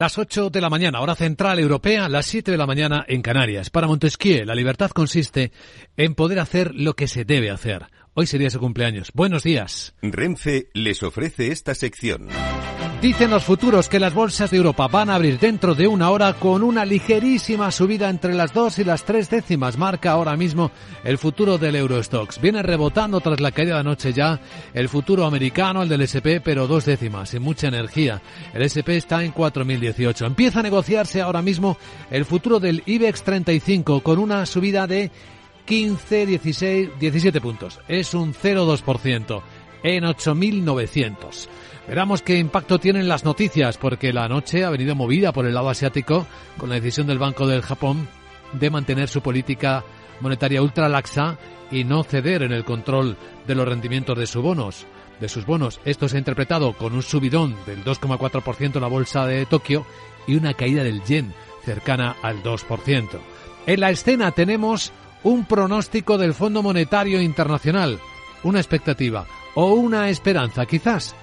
Las 8 de la mañana, hora central europea, las 7 de la mañana en Canarias. Para Montesquieu, la libertad consiste en poder hacer lo que se debe hacer. Hoy sería su cumpleaños. Buenos días. Renfe les ofrece esta sección. Dicen los futuros que las bolsas de Europa van a abrir dentro de una hora con una ligerísima subida entre las dos y las tres décimas. Marca ahora mismo el futuro del Eurostox. Viene rebotando tras la caída de anoche ya el futuro americano, el del SP, pero dos décimas, sin mucha energía. El SP está en 4.018. Empieza a negociarse ahora mismo el futuro del IBEX 35 con una subida de 15, 16, 17 puntos. Es un 0,2% en 8.900. Veramos qué impacto tienen las noticias, porque la noche ha venido movida por el lado asiático con la decisión del Banco del Japón de mantener su política monetaria ultra laxa y no ceder en el control de los rendimientos de sus bonos. De sus bonos. Esto se ha interpretado con un subidón del 2,4% en la bolsa de Tokio y una caída del yen cercana al 2%. En la escena tenemos un pronóstico del Fondo Monetario Internacional, una expectativa o una esperanza quizás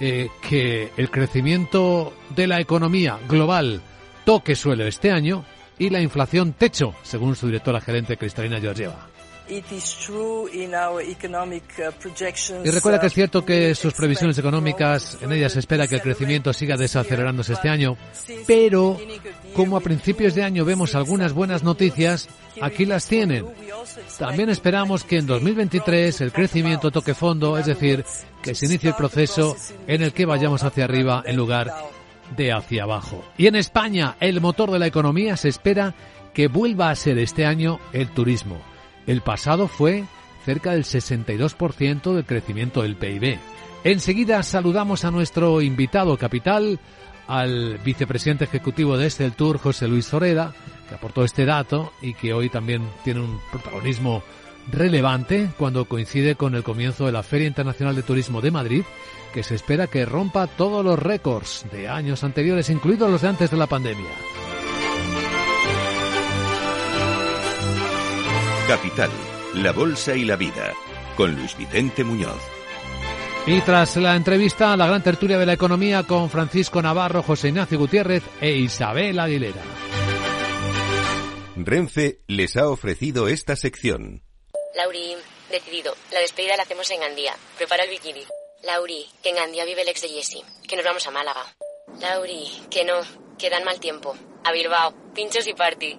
eh, que el crecimiento de la economía global toque suelo este año y la inflación techo, según su directora gerente Cristalina Georgieva. Uh, Y recuerda que es cierto que sus previsiones económicas, en ellas se espera que el crecimiento siga desacelerándose este año, pero como a principios de año vemos algunas buenas noticias, aquí las tienen. También esperamos que en 2023 el crecimiento toque fondo, es decir, que se inicie el proceso en el que vayamos hacia arriba en lugar de hacia abajo. Y en España, el motor de la economía se espera que vuelva a ser este año el turismo. El pasado fue cerca del 62% del crecimiento del PIB. Enseguida saludamos a nuestro invitado capital, al vicepresidente ejecutivo de este Tour, José Luis Zoreda, que aportó este dato y que hoy también tiene un protagonismo relevante cuando coincide con el comienzo de la Feria Internacional de Turismo de Madrid, que se espera que rompa todos los récords de años anteriores, incluidos los de antes de la pandemia. Capital, la Bolsa y la Vida, con Luis Vicente Muñoz. Y tras la entrevista, la gran tertulia de la economía con Francisco Navarro, José Ignacio Gutiérrez e Isabel Aguilera. Renfe les ha ofrecido esta sección. Lauri, decidido. La despedida la hacemos en Gandía. Prepara el bikini. Lauri, que en Gandía vive el ex de Jesse. Que nos vamos a Málaga. Lauri, que no, que dan mal tiempo. A Bilbao, pinchos y party.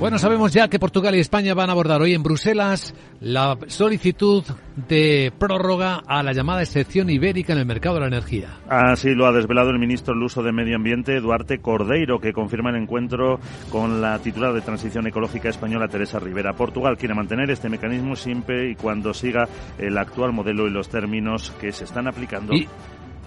Bueno, sabemos ya que Portugal y España van a abordar hoy en Bruselas la solicitud de prórroga a la llamada excepción ibérica en el mercado de la energía. Así lo ha desvelado el ministro Luso de Medio Ambiente, Duarte Cordeiro, que confirma el encuentro con la titular de Transición Ecológica española, Teresa Rivera. Portugal quiere mantener este mecanismo siempre y cuando siga el actual modelo y los términos que se están aplicando. Y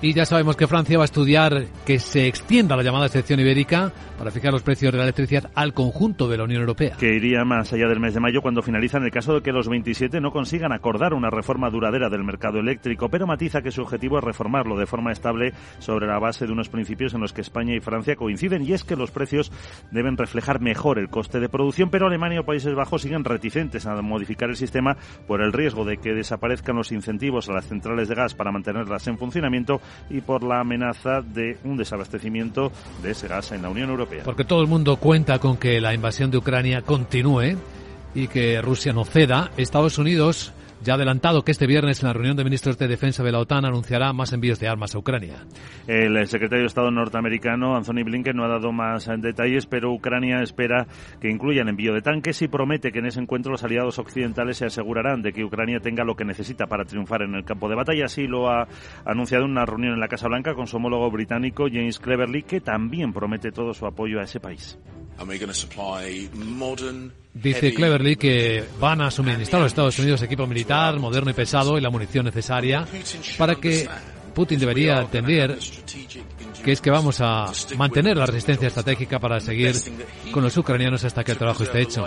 y ya sabemos que Francia va a estudiar que se extienda la llamada excepción ibérica para fijar los precios de la electricidad al conjunto de la Unión Europea. Que iría más allá del mes de mayo cuando finaliza en el caso de que los 27 no consigan acordar una reforma duradera del mercado eléctrico, pero matiza que su objetivo es reformarlo de forma estable sobre la base de unos principios en los que España y Francia coinciden y es que los precios deben reflejar mejor el coste de producción, pero Alemania o Países Bajos siguen reticentes a modificar el sistema por el riesgo de que desaparezcan los incentivos a las centrales de gas para mantenerlas en funcionamiento y por la amenaza de un desabastecimiento de ese gas en la Unión Europea. Porque todo el mundo cuenta con que la invasión de Ucrania continúe y que Rusia no ceda. Estados Unidos ya ha adelantado que este viernes en la reunión de ministros de defensa de la OTAN anunciará más envíos de armas a Ucrania. El secretario de Estado norteamericano, Anthony Blinken, no ha dado más detalles, pero Ucrania espera que incluya el envío de tanques y promete que en ese encuentro los aliados occidentales se asegurarán de que Ucrania tenga lo que necesita para triunfar en el campo de batalla. Así lo ha anunciado en una reunión en la Casa Blanca con su homólogo británico, James Cleverly, que también promete todo su apoyo a ese país. Dice Cleverly que van a suministrar a los Estados Unidos equipo militar moderno y pesado y la munición necesaria para que Putin debería atender que es que vamos a mantener la resistencia estratégica para seguir con los ucranianos hasta que el trabajo esté hecho.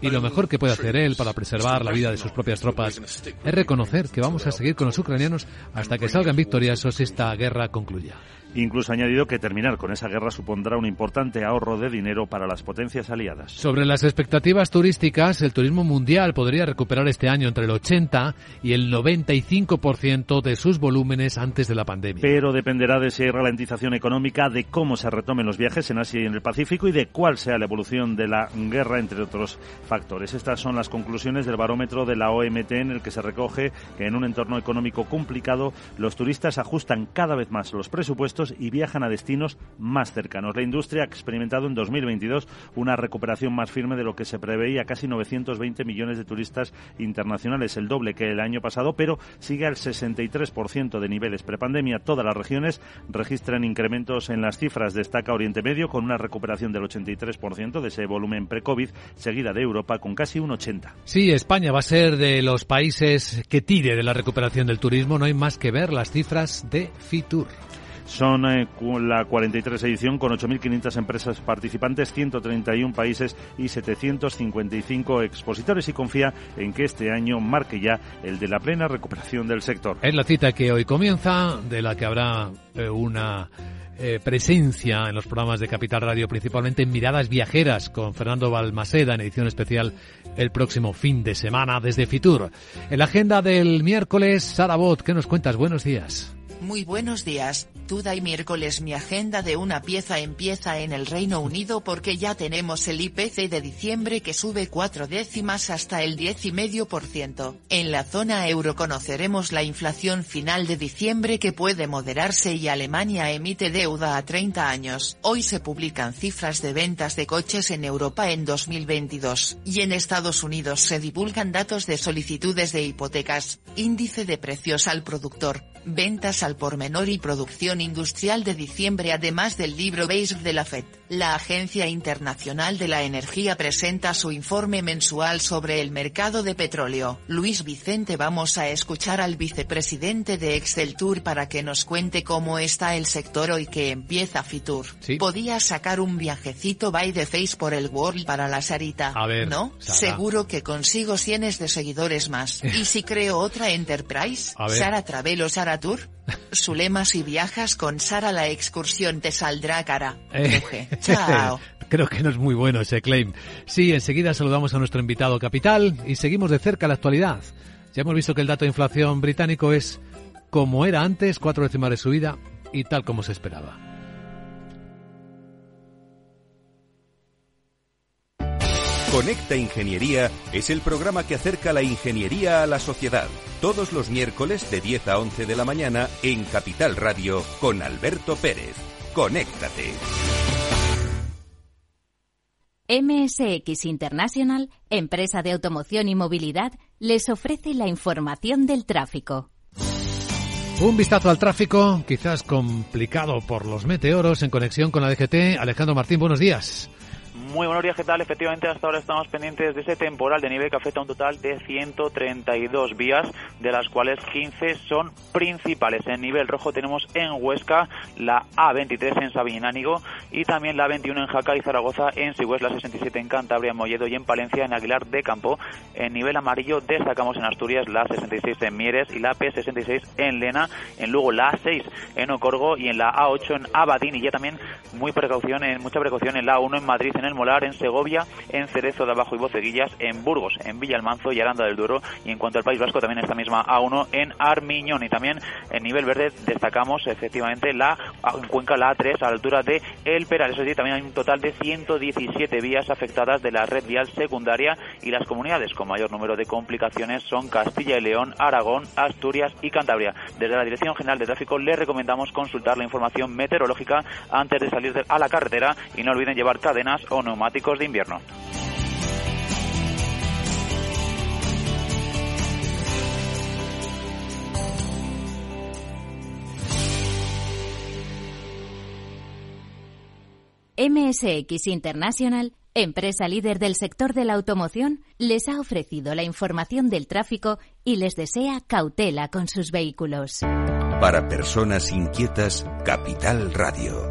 Y lo mejor que puede hacer él para preservar la vida de sus propias tropas es reconocer que vamos a seguir con los ucranianos hasta que salgan victoriosos y esta guerra concluya. Incluso ha añadido que terminar con esa guerra supondrá un importante ahorro de dinero para las potencias aliadas. Sobre las expectativas turísticas, el turismo mundial podría recuperar este año entre el 80 y el 95% de sus volúmenes antes de la pandemia. Pero dependerá de si hay ralentización económica, de cómo se retomen los viajes en Asia y en el Pacífico y de cuál sea la evolución de la guerra, entre otros factores. Estas son las conclusiones del barómetro de la OMT en el que se recoge que en un entorno económico complicado los turistas ajustan cada vez más los presupuestos y viajan a destinos más cercanos. La industria ha experimentado en 2022 una recuperación más firme de lo que se preveía, casi 920 millones de turistas internacionales, el doble que el año pasado, pero sigue al 63% de niveles prepandemia. Todas las regiones registran incrementos en las cifras. Destaca Oriente Medio con una recuperación del 83% de ese volumen pre-COVID, seguida de Europa con casi un 80%. Sí, España va a ser de los países que tire de la recuperación del turismo. No hay más que ver las cifras de Fitur. Son eh, la 43 edición con 8.500 empresas participantes, 131 países y 755 expositores y confía en que este año marque ya el de la plena recuperación del sector. Es la cita que hoy comienza, de la que habrá eh, una eh, presencia en los programas de Capital Radio, principalmente en Miradas Viajeras, con Fernando Balmaseda en edición especial el próximo fin de semana desde Fitur. En la agenda del miércoles, Sara Bot, ¿qué nos cuentas? Buenos días. Muy buenos días, Tuda y miércoles mi agenda de una pieza empieza en el Reino Unido porque ya tenemos el IPC de diciembre que sube cuatro décimas hasta el diez y medio por ciento. En la zona euro conoceremos la inflación final de diciembre que puede moderarse y Alemania emite deuda a 30 años. Hoy se publican cifras de ventas de coches en Europa en 2022 y en Estados Unidos se divulgan datos de solicitudes de hipotecas, índice de precios al productor, ventas al por menor y producción industrial de diciembre además del libro Beige de la FED. La Agencia Internacional de la Energía presenta su informe mensual sobre el mercado de petróleo. Luis Vicente vamos a escuchar al vicepresidente de Excel Tour para que nos cuente cómo está el sector hoy que empieza Fitur. Podía sacar un viajecito by the face por el World para la Sarita. A ver, ¿No? Seguro que consigo cientos de seguidores más. ¿Y si creo otra Enterprise? Sara Travelo Sara Tour. Su lema si viajas con Sara la excursión te saldrá cara. Eh, Chao. Creo que no es muy bueno ese claim. Sí, enseguida saludamos a nuestro invitado capital y seguimos de cerca la actualidad. Ya hemos visto que el dato de inflación británico es como era antes, cuatro décimas de subida y tal como se esperaba. Conecta Ingeniería es el programa que acerca la ingeniería a la sociedad. Todos los miércoles de 10 a 11 de la mañana en Capital Radio con Alberto Pérez. Conéctate. MSX International, empresa de automoción y movilidad, les ofrece la información del tráfico. Un vistazo al tráfico, quizás complicado por los meteoros en conexión con la DGT. Alejandro Martín, buenos días. Muy buenos días, ¿qué tal? Efectivamente, hasta ahora estamos pendientes de ese temporal de nieve que afecta a un total de 132 vías, de las cuales 15 son principales. En nivel rojo tenemos en Huesca la A23 en Sabinánigo y también la A21 en Jaca y Zaragoza, en Sigües la 67 en Cantabria, en Molledo y en Palencia, en Aguilar de Campo. En nivel amarillo destacamos en Asturias la 66 en Mieres y la P66 en Lena, en Lugo la A6 en Ocorgo y en la A8 en Abadín y ya también muy precaución, en, mucha precaución en la A1 en Madrid, en el Molar, en Segovia, en Cerezo de Abajo y Boceguillas, en Burgos, en Villalmanzo y Aranda del Duero. Y en cuanto al País Vasco, también esta misma A1 en Armiñón. Y también en nivel verde destacamos efectivamente la Cuenca, la A3, a la altura de El Peral. Eso sí, también hay un total de 117 vías afectadas de la red vial secundaria y las comunidades con mayor número de complicaciones son Castilla y León, Aragón, Asturias y Cantabria. Desde la Dirección General de Tráfico le recomendamos consultar la información meteorológica antes de salir a la carretera y no olviden llevar cadenas o neumáticos de invierno. MSX International, empresa líder del sector de la automoción, les ha ofrecido la información del tráfico y les desea cautela con sus vehículos. Para personas inquietas, Capital Radio.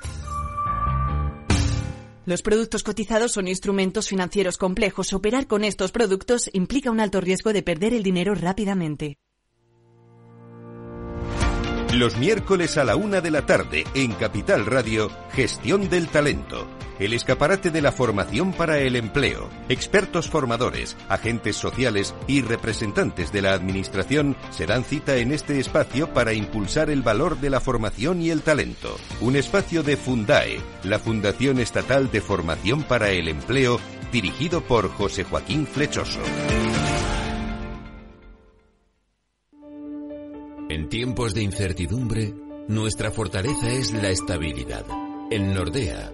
Los productos cotizados son instrumentos financieros complejos. Operar con estos productos implica un alto riesgo de perder el dinero rápidamente. Los miércoles a la una de la tarde en Capital Radio, Gestión del Talento. El escaparate de la formación para el empleo. Expertos formadores, agentes sociales y representantes de la Administración se dan cita en este espacio para impulsar el valor de la formación y el talento. Un espacio de Fundae, la Fundación Estatal de Formación para el Empleo, dirigido por José Joaquín Flechoso. En tiempos de incertidumbre, nuestra fortaleza es la estabilidad. En Nordea,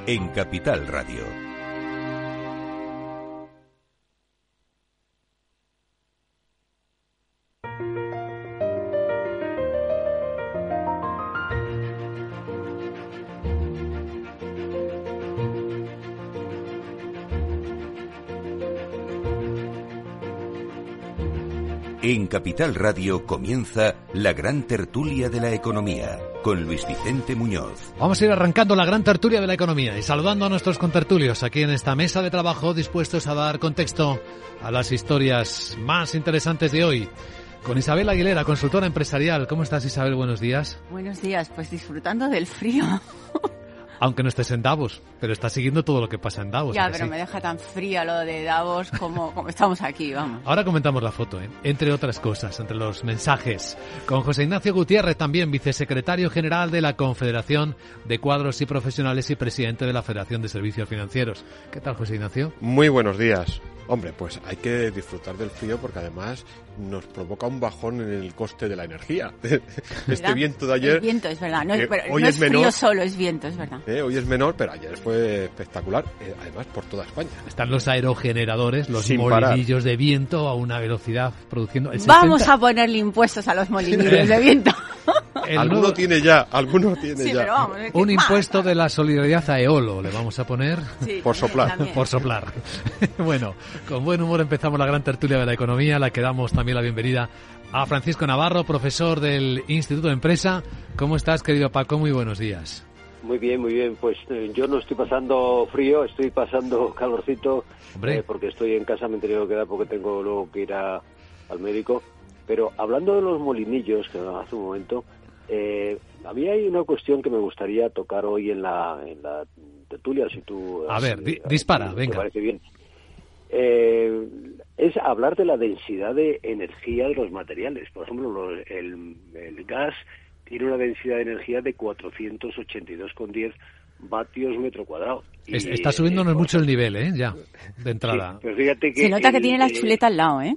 en Capital Radio. En Capital Radio comienza la gran tertulia de la economía con Luis Vicente Muñoz. Vamos a ir arrancando la gran tertulia de la economía y saludando a nuestros contertulios aquí en esta mesa de trabajo dispuestos a dar contexto a las historias más interesantes de hoy. Con Isabel Aguilera, consultora empresarial. ¿Cómo estás Isabel? Buenos días. Buenos días, pues disfrutando del frío. Aunque no estés en Davos, pero estás siguiendo todo lo que pasa en Davos. Ya, pero me deja tan fría lo de Davos como, como estamos aquí, vamos. Ahora comentamos la foto, ¿eh? entre otras cosas, entre los mensajes. Con José Ignacio Gutiérrez, también vicesecretario general de la Confederación de Cuadros y Profesionales y presidente de la Federación de Servicios Financieros. ¿Qué tal, José Ignacio? Muy buenos días. Hombre, pues hay que disfrutar del frío porque además nos provoca un bajón en el coste de la energía. Este viento de ayer. El viento, es verdad. No, es, hoy es, frío solo, es viento, es verdad. Eh, hoy es menor, pero ayer fue espectacular, eh, además por toda España. Están los aerogeneradores, los molinillos de viento a una velocidad produciendo. Vamos a ponerle impuestos a los molinillos de viento. alguno tiene ya, alguno tiene sí, ya. Pero vamos, un impuesto de la solidaridad a Eolo le vamos a poner. por soplar. Por soplar. bueno, con buen humor empezamos la gran tertulia de la economía, la que damos también la bienvenida a Francisco Navarro, profesor del Instituto de Empresa. ¿Cómo estás, querido Paco? Muy buenos días. Muy bien, muy bien. Pues eh, yo no estoy pasando frío, estoy pasando calorcito, eh, porque estoy en casa, me he tenido que quedar porque tengo luego que ir a, al médico. Pero hablando de los molinillos, que hace un momento, eh, había ahí una cuestión que me gustaría tocar hoy en la, en la tertulia, si tú... A ver, dispara, venga. Me parece bien. Eh, es hablar de la densidad de energía de los materiales. Por ejemplo, el, gas tiene una densidad de energía de 482,10 vatios metro cuadrado. Está subiéndonos mucho el nivel, ¿eh? Ya, de entrada. Se nota que tiene la chuleta al lado, ¿eh?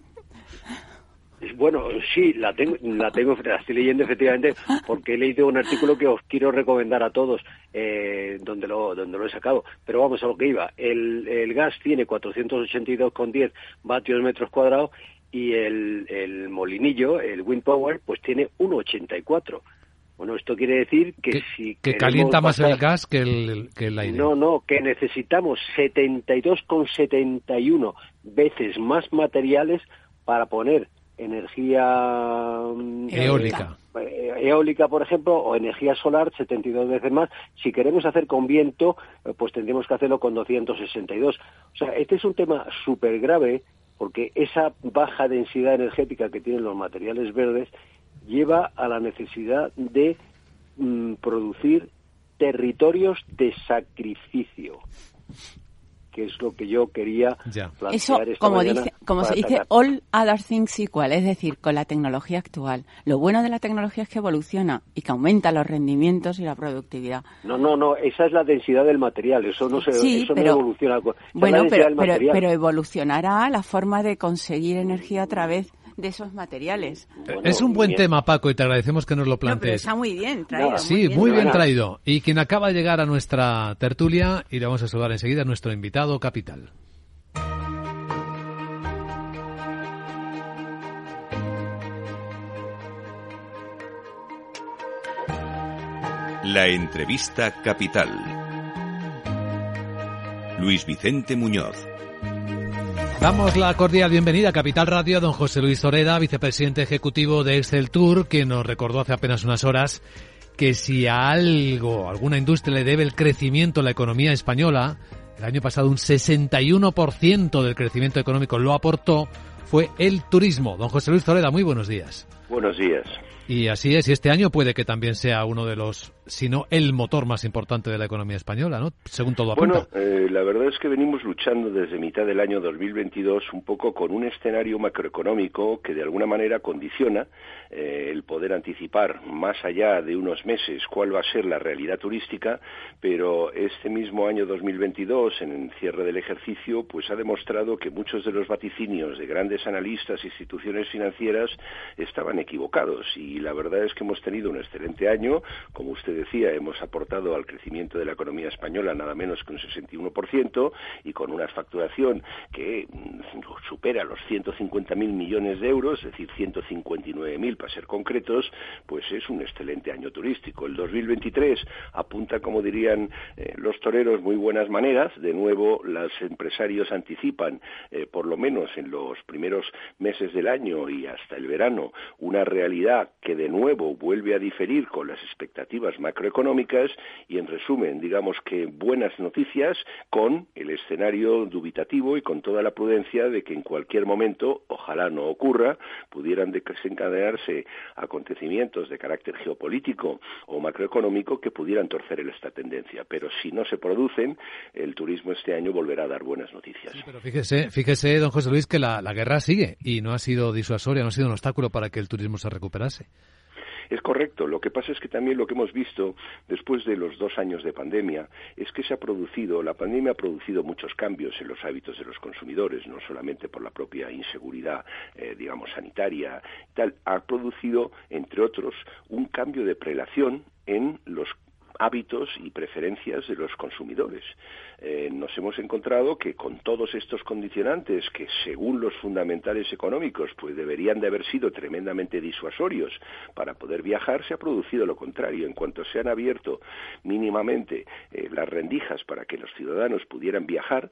Bueno, sí, la tengo, la tengo, la estoy leyendo efectivamente porque he leído un artículo que os quiero recomendar a todos, eh, donde lo, donde lo he sacado. Pero vamos a lo que iba. El, el gas tiene 482,10 vatios metros cuadrados y el, el molinillo, el wind power, pues tiene 1,84. Bueno, esto quiere decir que, si... Que calienta más el gas que el, que el aire. No, no, que necesitamos 72,71 veces más materiales para poner energía mm, eólica. Eh, eólica, por ejemplo, o energía solar, 72 veces más. Si queremos hacer con viento, eh, pues tendríamos que hacerlo con 262. O sea, este es un tema súper grave porque esa baja densidad energética que tienen los materiales verdes lleva a la necesidad de mm, producir territorios de sacrificio que es lo que yo quería plantear Eso, como dice, como se dice, all other things equal, es decir, con la tecnología actual. Lo bueno de la tecnología es que evoluciona y que aumenta los rendimientos y la productividad. No, no, no, esa es la densidad del material, eso no se eso no evoluciona. bueno, pero, pero evolucionará la forma de conseguir energía a través de esos materiales. es un buen tema, Paco, y te agradecemos que nos lo plantees. está muy bien traído. sí, muy bien, traído. Y quien acaba de llegar a nuestra tertulia, y le vamos a saludar enseguida, a nuestro invitado capital. La entrevista capital. Luis Vicente Muñoz. Damos la cordial bienvenida a Capital Radio a don José Luis Oreda, vicepresidente ejecutivo de Excel Tour, que nos recordó hace apenas unas horas que si a algo, alguna industria le debe el crecimiento a la economía española, el año pasado un 61% del crecimiento económico lo aportó, fue el turismo. Don José Luis Oreda, muy buenos días. Buenos días. Y así es, y este año puede que también sea uno de los sino el motor más importante de la economía española, ¿no? Según todo apunta. Bueno, eh, la verdad es que venimos luchando desde mitad del año 2022 un poco con un escenario macroeconómico que de alguna manera condiciona eh, el poder anticipar más allá de unos meses cuál va a ser la realidad turística, pero este mismo año 2022, en el cierre del ejercicio, pues ha demostrado que muchos de los vaticinios de grandes analistas e instituciones financieras estaban equivocados y la verdad es que hemos tenido un excelente año, como usted decía, hemos aportado al crecimiento de la economía española nada menos que un 61% y con una facturación que mm, supera los 150.000 millones de euros, es decir, 159.000 para ser concretos, pues es un excelente año turístico. El 2023 apunta, como dirían eh, los toreros, muy buenas maneras. De nuevo, los empresarios anticipan, eh, por lo menos en los primeros meses del año y hasta el verano, una realidad que de nuevo vuelve a diferir con las expectativas macroeconómicas y en resumen, digamos que buenas noticias con el escenario dubitativo y con toda la prudencia de que en cualquier momento, ojalá no ocurra, pudieran desencadenarse acontecimientos de carácter geopolítico o macroeconómico que pudieran torcer esta tendencia. Pero si no se producen, el turismo este año volverá a dar buenas noticias. pero fíjese, fíjese, don José Luis, que la, la guerra sigue y no ha sido disuasoria, no ha sido un obstáculo para que el turismo se recuperase. Es correcto. Lo que pasa es que también lo que hemos visto después de los dos años de pandemia es que se ha producido, la pandemia ha producido muchos cambios en los hábitos de los consumidores, no solamente por la propia inseguridad, eh, digamos, sanitaria, tal, ha producido, entre otros, un cambio de prelación en los hábitos y preferencias de los consumidores. Eh, nos hemos encontrado que con todos estos condicionantes que según los fundamentales económicos pues deberían de haber sido tremendamente disuasorios para poder viajar, se ha producido lo contrario. En cuanto se han abierto mínimamente eh, las rendijas para que los ciudadanos pudieran viajar,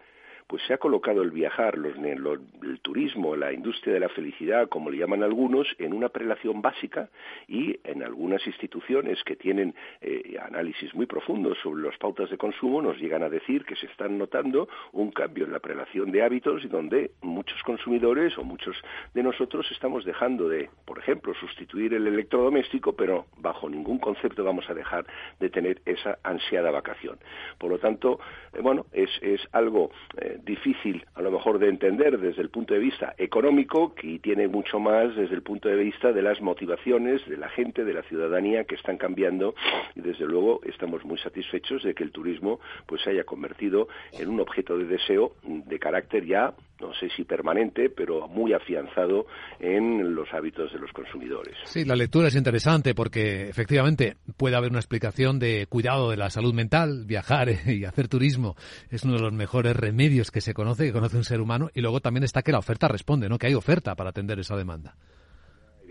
pues se ha colocado el viajar, los, el turismo, la industria de la felicidad, como le llaman algunos, en una prelación básica y en algunas instituciones que tienen eh, análisis muy profundos sobre las pautas de consumo nos llegan a decir que se están notando un cambio en la prelación de hábitos y donde muchos consumidores o muchos de nosotros estamos dejando de, por ejemplo, sustituir el electrodoméstico, pero bajo ningún concepto vamos a dejar de tener esa ansiada vacación. Por lo tanto, eh, bueno, es, es algo eh, difícil a lo mejor de entender desde el punto de vista económico y tiene mucho más desde el punto de vista de las motivaciones de la gente, de la ciudadanía que están cambiando. Y desde luego estamos muy satisfechos de que el turismo pues se haya convertido en un objeto de deseo de carácter ya no sé si permanente, pero muy afianzado en los hábitos de los consumidores. Sí, la lectura es interesante porque efectivamente puede haber una explicación de cuidado de la salud mental, viajar y hacer turismo es uno de los mejores remedios que se conoce, que conoce un ser humano, y luego también está que la oferta responde, ¿no? Que hay oferta para atender esa demanda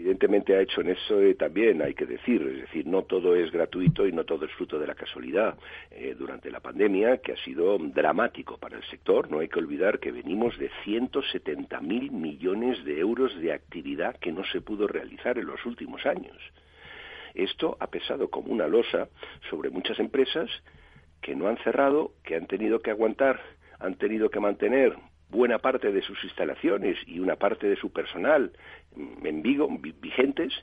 evidentemente ha hecho en eso eh, también, hay que decir, es decir, no todo es gratuito y no todo es fruto de la casualidad. Eh, durante la pandemia, que ha sido dramático para el sector, no hay que olvidar que venimos de 170.000 millones de euros de actividad que no se pudo realizar en los últimos años. Esto ha pesado como una losa sobre muchas empresas que no han cerrado, que han tenido que aguantar, han tenido que mantener buena parte de sus instalaciones y una parte de su personal en Vigo vigentes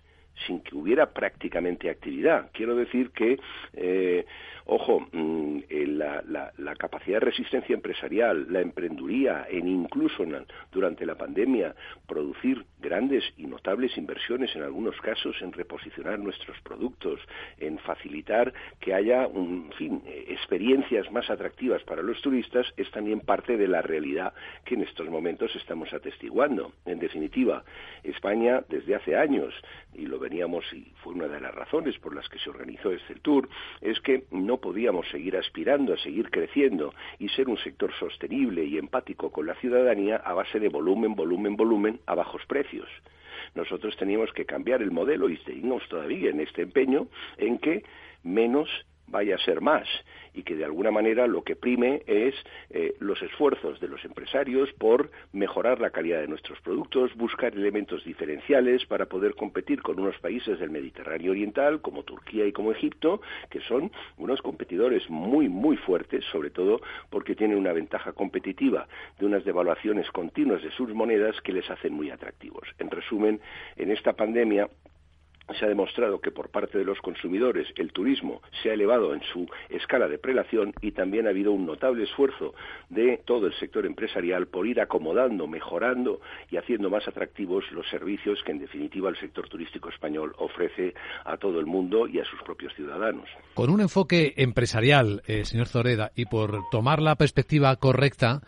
sin que hubiera prácticamente actividad. Quiero decir que eh, Ojo, mm, la, la, capacidad de resistencia empresarial, la emprenduría, en incluso durante la pandemia, producir grandes y notables inversiones en algunos casos en reposicionar nuestros productos, en facilitar que haya, un, fin, experiencias más atractivas para los turistas, es también parte de la realidad que en estos momentos estamos atestiguando. En definitiva, España desde hace años, y lo veníamos y fue una de las razones por las que se organizó este tour, es que no podíamos seguir aspirando a seguir creciendo y ser un sector sostenible y empático con la ciudadanía a base de volumen, volumen, volumen a bajos precios. Nosotros teníamos que cambiar el modelo y seguimos todavía en este empeño en que menos vaya a ser más y que de alguna manera lo que prime es eh, los esfuerzos de los empresarios por mejorar la calidad de nuestros productos, buscar elementos diferenciales para poder competir con unos países del Mediterráneo Oriental como Turquía y como Egipto, que son unos competidores muy, muy fuertes, sobre todo porque tienen una ventaja competitiva de unas devaluaciones continuas de sus monedas que les hacen muy atractivos. En resumen, en esta pandemia se ha demostrado que por parte de los consumidores el turismo se ha elevado en su escala de prelación y también ha habido un notable esfuerzo de todo el sector empresarial por ir acomodando, mejorando y haciendo más atractivos los servicios que en definitiva el sector turístico español ofrece a todo el mundo y a sus propios ciudadanos. Con un enfoque empresarial, eh, señor Zoreda, y por tomar la perspectiva correcta,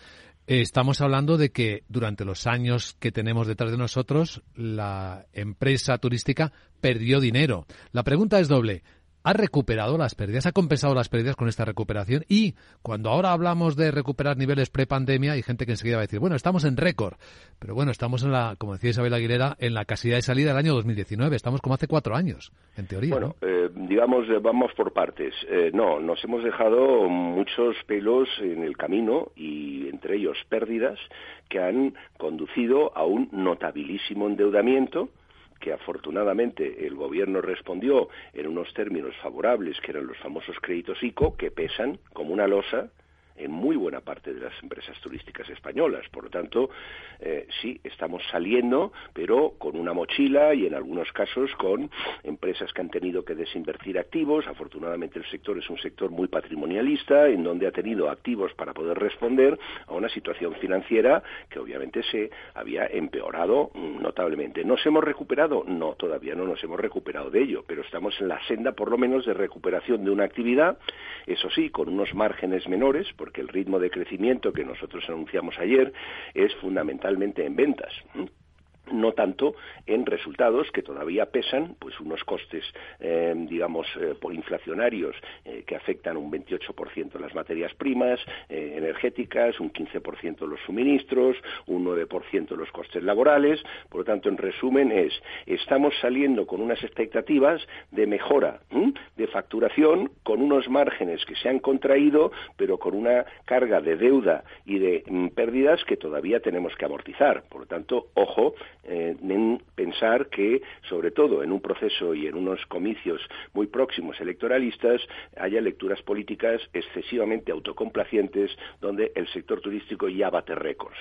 Estamos hablando de que durante los años que tenemos detrás de nosotros, la empresa turística perdió dinero. La pregunta es doble ha recuperado las pérdidas, ha compensado las pérdidas con esta recuperación y cuando ahora hablamos de recuperar niveles prepandemia hay gente que enseguida va a decir, bueno, estamos en récord, pero bueno, estamos en la, como decía Isabel Aguilera, en la casilla de salida del año 2019, estamos como hace cuatro años, en teoría. Bueno, eh, digamos, eh, vamos por partes. Eh, no, nos hemos dejado muchos pelos en el camino y entre ellos pérdidas que han conducido a un notabilísimo endeudamiento que afortunadamente el gobierno respondió en unos términos favorables, que eran los famosos créditos ICO, que pesan como una losa en muy buena parte de las empresas turísticas españolas. Por lo tanto, eh, sí, estamos saliendo, pero con una mochila y en algunos casos con empresas que han tenido que desinvertir activos. Afortunadamente el sector es un sector muy patrimonialista, en donde ha tenido activos para poder responder a una situación financiera que obviamente se había empeorado notablemente. ¿Nos hemos recuperado? No, todavía no nos hemos recuperado de ello, pero estamos en la senda por lo menos de recuperación de una actividad, eso sí, con unos márgenes menores, porque el ritmo de crecimiento que nosotros anunciamos ayer es fundamentalmente en ventas no tanto en resultados que todavía pesan pues unos costes eh, digamos eh, por inflacionarios eh, que afectan un 28% las materias primas energéticas un 15% los suministros un 9% los costes laborales. Por lo tanto en resumen es estamos saliendo con unas expectativas de mejora de facturación con unos márgenes que se han contraído pero con una carga de deuda y de mm, pérdidas que todavía tenemos que amortizar. Por lo tanto ojo eh, en pensar que, sobre todo en un proceso y en unos comicios muy próximos electoralistas, haya lecturas políticas excesivamente autocomplacientes donde el sector turístico ya bate récords.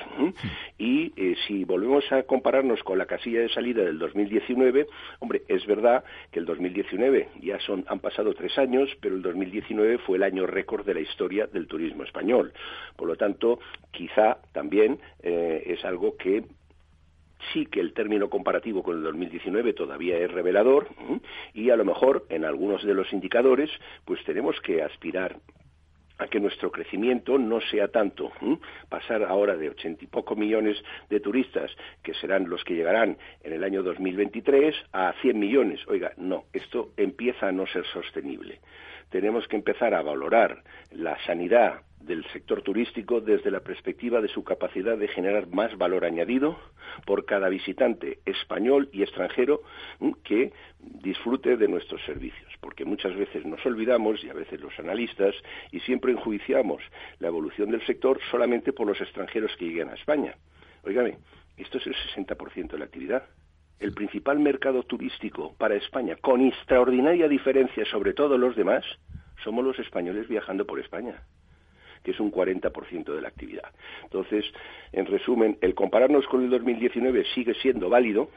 Y eh, si volvemos a compararnos con la casilla de salida del 2019, hombre, es verdad que el 2019 ya son, han pasado tres años, pero el 2019 fue el año récord de la historia del turismo español. Por lo tanto, quizá también eh, es algo que sí que el término comparativo con el 2019 todavía es revelador y a lo mejor en algunos de los indicadores pues tenemos que aspirar a que nuestro crecimiento no sea tanto pasar ahora de ochenta y pocos millones de turistas, que serán los que llegarán en el año 2023, a 100 millones. Oiga, no, esto empieza a no ser sostenible tenemos que empezar a valorar la sanidad del sector turístico desde la perspectiva de su capacidad de generar más valor añadido por cada visitante español y extranjero que disfrute de nuestros servicios, porque muchas veces nos olvidamos, y a veces los analistas, y siempre enjuiciamos la evolución del sector solamente por los extranjeros que lleguen a España. Óigame, esto es el 60% de la actividad. El principal mercado turístico para España, con extraordinaria diferencia sobre todos los demás, somos los españoles viajando por España que es un 40% de la actividad. Entonces, en resumen, el compararnos con el 2019 sigue siendo válido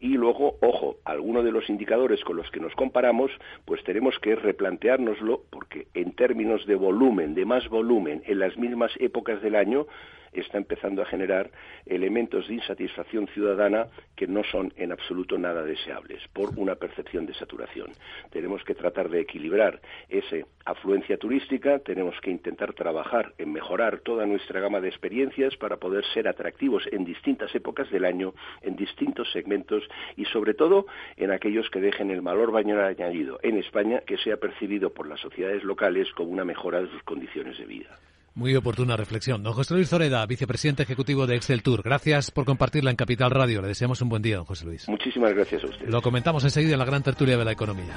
y luego, ojo, algunos de los indicadores con los que nos comparamos, pues tenemos que replanteárnoslo porque en términos de volumen, de más volumen, en las mismas épocas del año, está empezando a generar elementos de insatisfacción ciudadana que no son en absoluto nada deseables por una percepción de saturación. Tenemos que tratar de equilibrar esa afluencia turística, tenemos que intentar trabajar en mejorar toda nuestra gama de experiencias para poder ser atractivos en distintas épocas del año, en distintos segmentos y sobre todo en aquellos que dejen el valor baño añadido en España que sea percibido por las sociedades locales como una mejora de sus condiciones de vida. Muy oportuna reflexión. Don José Luis Zoreda, vicepresidente ejecutivo de Excel Tour. Gracias por compartirla en Capital Radio. Le deseamos un buen día, don José Luis. Muchísimas gracias a usted. Lo comentamos enseguida en la gran tertulia de la economía.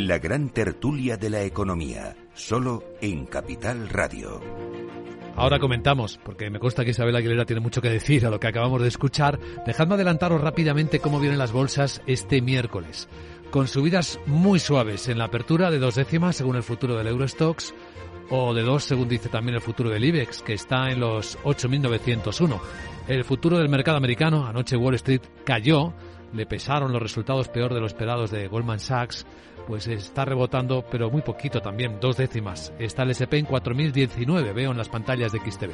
La gran tertulia de la economía, solo en Capital Radio. Ahora comentamos, porque me consta que Isabel Aguilera tiene mucho que decir a lo que acabamos de escuchar. Dejadme adelantaros rápidamente cómo vienen las bolsas este miércoles. Con subidas muy suaves en la apertura de dos décimas según el futuro del Eurostox o de dos según dice también el futuro del IBEX, que está en los 8.901. El futuro del mercado americano, anoche Wall Street cayó, le pesaron los resultados peor de lo esperados de Goldman Sachs pues está rebotando, pero muy poquito también, dos décimas. Está el SP en 4019, veo en las pantallas de XTV.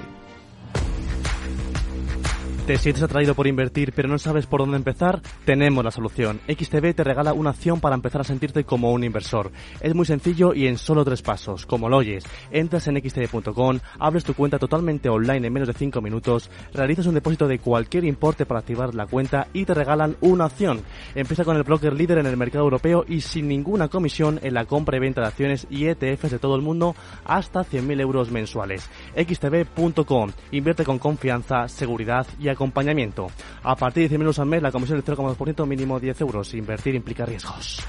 ¿Te sientes atraído por invertir pero no sabes por dónde empezar? Tenemos la solución. XTB te regala una acción para empezar a sentirte como un inversor. Es muy sencillo y en solo tres pasos, como lo oyes. Entras en xtb.com, abres tu cuenta totalmente online en menos de cinco minutos, realizas un depósito de cualquier importe para activar la cuenta y te regalan una acción. Empieza con el broker líder en el mercado europeo y sin ninguna comisión en la compra y venta de acciones y ETFs de todo el mundo hasta 100.000 euros mensuales. xtb.com. Invierte con confianza, seguridad y acompañamiento. A partir de 100 euros al mes, la comisión del 0,2%, mínimo 10 euros. Invertir implica riesgos.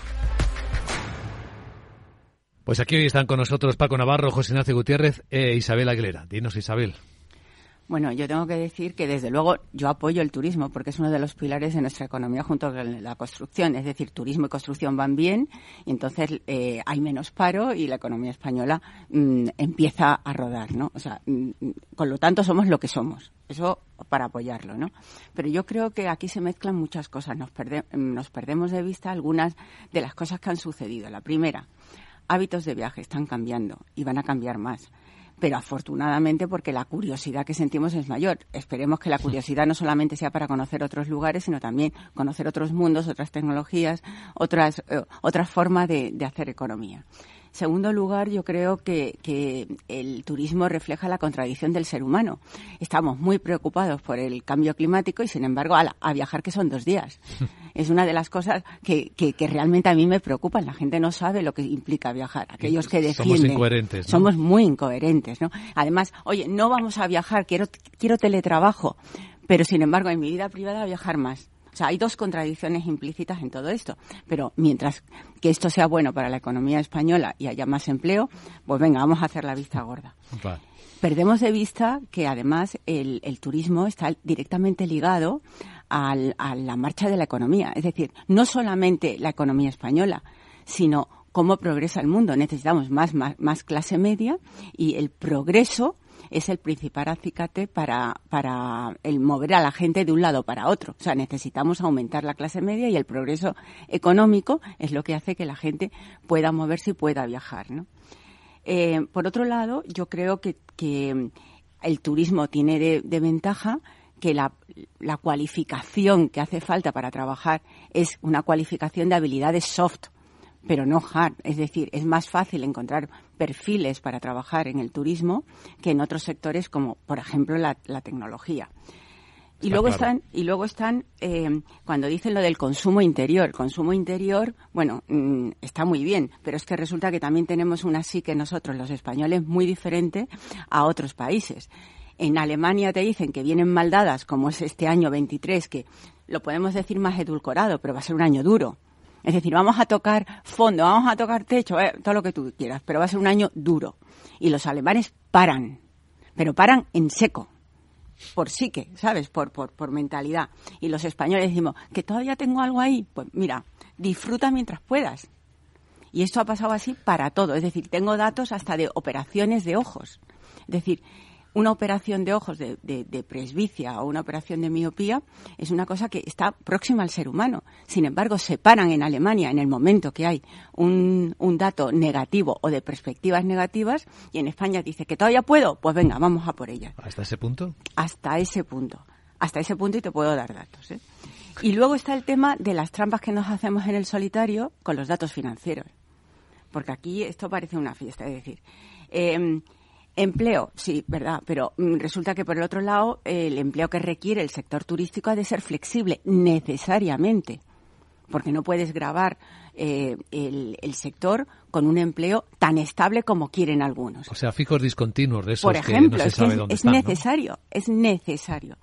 Pues aquí hoy están con nosotros Paco Navarro, José Ignacio Gutiérrez e Isabel Aguilera. Dinos, Isabel. Bueno, yo tengo que decir que desde luego yo apoyo el turismo porque es uno de los pilares de nuestra economía junto con la construcción. Es decir, turismo y construcción van bien y entonces eh, hay menos paro y la economía española mm, empieza a rodar, ¿no? O sea, mm, con lo tanto somos lo que somos. Eso para apoyarlo, ¿no? Pero yo creo que aquí se mezclan muchas cosas. Nos, nos perdemos de vista algunas de las cosas que han sucedido. La primera, hábitos de viaje están cambiando y van a cambiar más pero afortunadamente porque la curiosidad que sentimos es mayor. Esperemos que la curiosidad no solamente sea para conocer otros lugares, sino también conocer otros mundos, otras tecnologías, otras, eh, otras formas de hacer economía segundo lugar, yo creo que, el turismo refleja la contradicción del ser humano. Estamos muy preocupados por el cambio climático y, sin embargo, a, viajar que son dos días. es una de las cosas que, realmente a mí me preocupan. La gente no sabe lo que implica viajar. Aquellos que defienden. Somos incoherentes. Somos muy incoherentes, ¿no? Además, oye, no vamos a viajar, quiero, quiero teletrabajo. Pero, sin embargo, en mi vida privada viajar más. O sea, hay dos contradicciones implícitas en todo esto. Pero mientras que esto sea bueno para la economía española y haya más empleo, pues venga, vamos a hacer la vista gorda. Perdemos de vista que además el, turismo está directamente ligado a la marcha de la economía. Es decir, no solamente la economía española, sino cómo progresa el mundo. Necesitamos más, más clase media y el progreso es el principal acicate para, para el mover a la gente de un lado para otro. O sea, necesitamos aumentar la clase media y el progreso económico es lo que hace que la gente pueda moverse y pueda viajar. ¿no? Eh, por otro lado, yo creo que, el turismo tiene de, ventaja que la, la, cualificación que hace falta para trabajar es una cualificación de habilidades soft, pero no hard. Es decir, es más fácil encontrar perfiles para trabajar en el turismo que en otros sectores como, por ejemplo, la, tecnología. Y luego, están, y luego están, eh, cuando dicen lo del consumo interior. Consumo interior, bueno, mm, está muy bien, pero es que resulta que también tenemos una psique nosotros, los españoles, muy diferente a otros países. En Alemania te dicen que vienen maldadas, como es este año 23, que lo podemos decir más edulcorado, pero va a ser un año duro. Es decir, vamos a tocar fondo, vamos a tocar techo, eh, todo lo que tú quieras, pero va a ser un año duro. Y los alemanes paran, pero paran en seco, por psique, ¿sabes? Por, por, por mentalidad. Y los españoles decimos, que todavía tengo algo ahí, pues mira, disfruta mientras puedas. Y esto ha pasado así para todo. Es decir, tengo datos hasta de operaciones de ojos. Es decir, una operación de ojos de, presbicia o una operación de miopía es una cosa que está próxima al ser humano. Sin embargo, se paran en Alemania en el momento que hay un, dato negativo o de perspectivas negativas y en España dice que todavía puedo, pues venga, vamos a por ella. ¿Hasta ese punto? Hasta ese punto. Hasta ese punto y te puedo dar datos. ¿eh? Y luego está el tema de las trampas que nos hacemos en el solitario con los datos financieros. Porque aquí esto parece una fiesta. Es decir, eh, Empleo, sí, verdad, pero mm, resulta que por el otro lado el empleo que requiere el sector turístico ha de ser flexible necesariamente, porque no puedes grabar eh, el, sector con un empleo tan estable como quieren algunos. O sea, fijos discontinuos de esos por ejemplo, que no se sabe dónde es necesario, es necesario.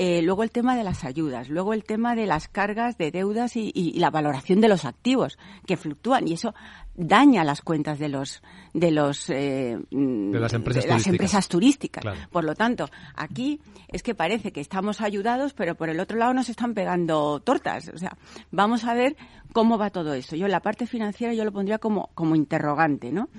Eh, luego el tema de las ayudas, luego el tema de las cargas de deudas y, la valoración de los activos que fluctúan y eso daña las cuentas de los de los eh, de las empresas las turísticas. Empresas turísticas. Por lo tanto, aquí es que parece que estamos ayudados, pero por el otro lado nos están pegando tortas. O sea, vamos a ver cómo va todo eso. Yo la parte financiera yo lo pondría como como interrogante, ¿no?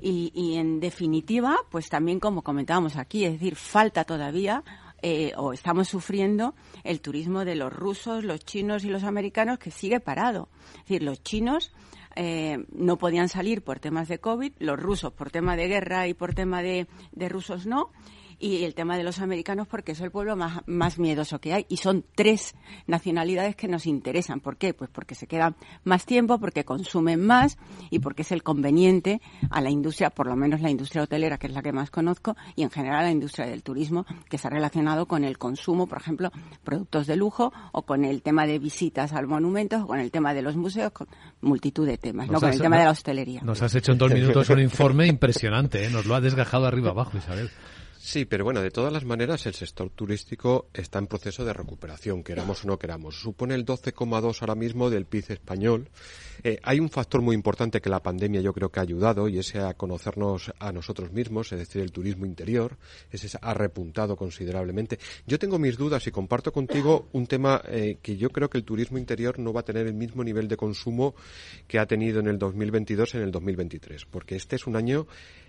Y, y en definitiva, pues también como comentábamos aquí, es decir, falta todavía eh, o estamos sufriendo el turismo de los rusos, los chinos y los americanos que sigue parado. Es decir, los chinos eh, no podían salir por temas de COVID, los rusos por tema de guerra y por tema de, de rusos no, y el tema de los americanos porque es el pueblo más, más miedoso que hay y son tres nacionalidades que nos interesan. ¿Por qué? Pues porque se quedan más tiempo, porque consumen más y porque es el conveniente a la industria, por lo menos la industria hotelera, que es la que más conozco, y en general la industria del turismo, que está relacionado con el consumo, por ejemplo, productos de lujo o con el tema de visitas al monumento o con el tema de los museos, con multitud de temas, ¿no? Con el tema de la hostelería. Nos has hecho en dos minutos un informe impresionante, ¿eh? nos lo ha desgajado arriba abajo, Isabel. Sí, pero bueno, de todas las maneras el sector turístico está en proceso de recuperación, queramos o no queramos. Supone el 12,2 ahora mismo del PIB español. Eh, hay un factor muy importante que la pandemia yo creo que ha ayudado y es a conocernos a nosotros mismos, es decir, el turismo interior. Ese ha repuntado considerablemente. Yo tengo mis dudas y comparto contigo un tema eh, que yo creo que el turismo interior no va a tener el mismo nivel de consumo que ha tenido en el 2022 en el 2023, porque este es un año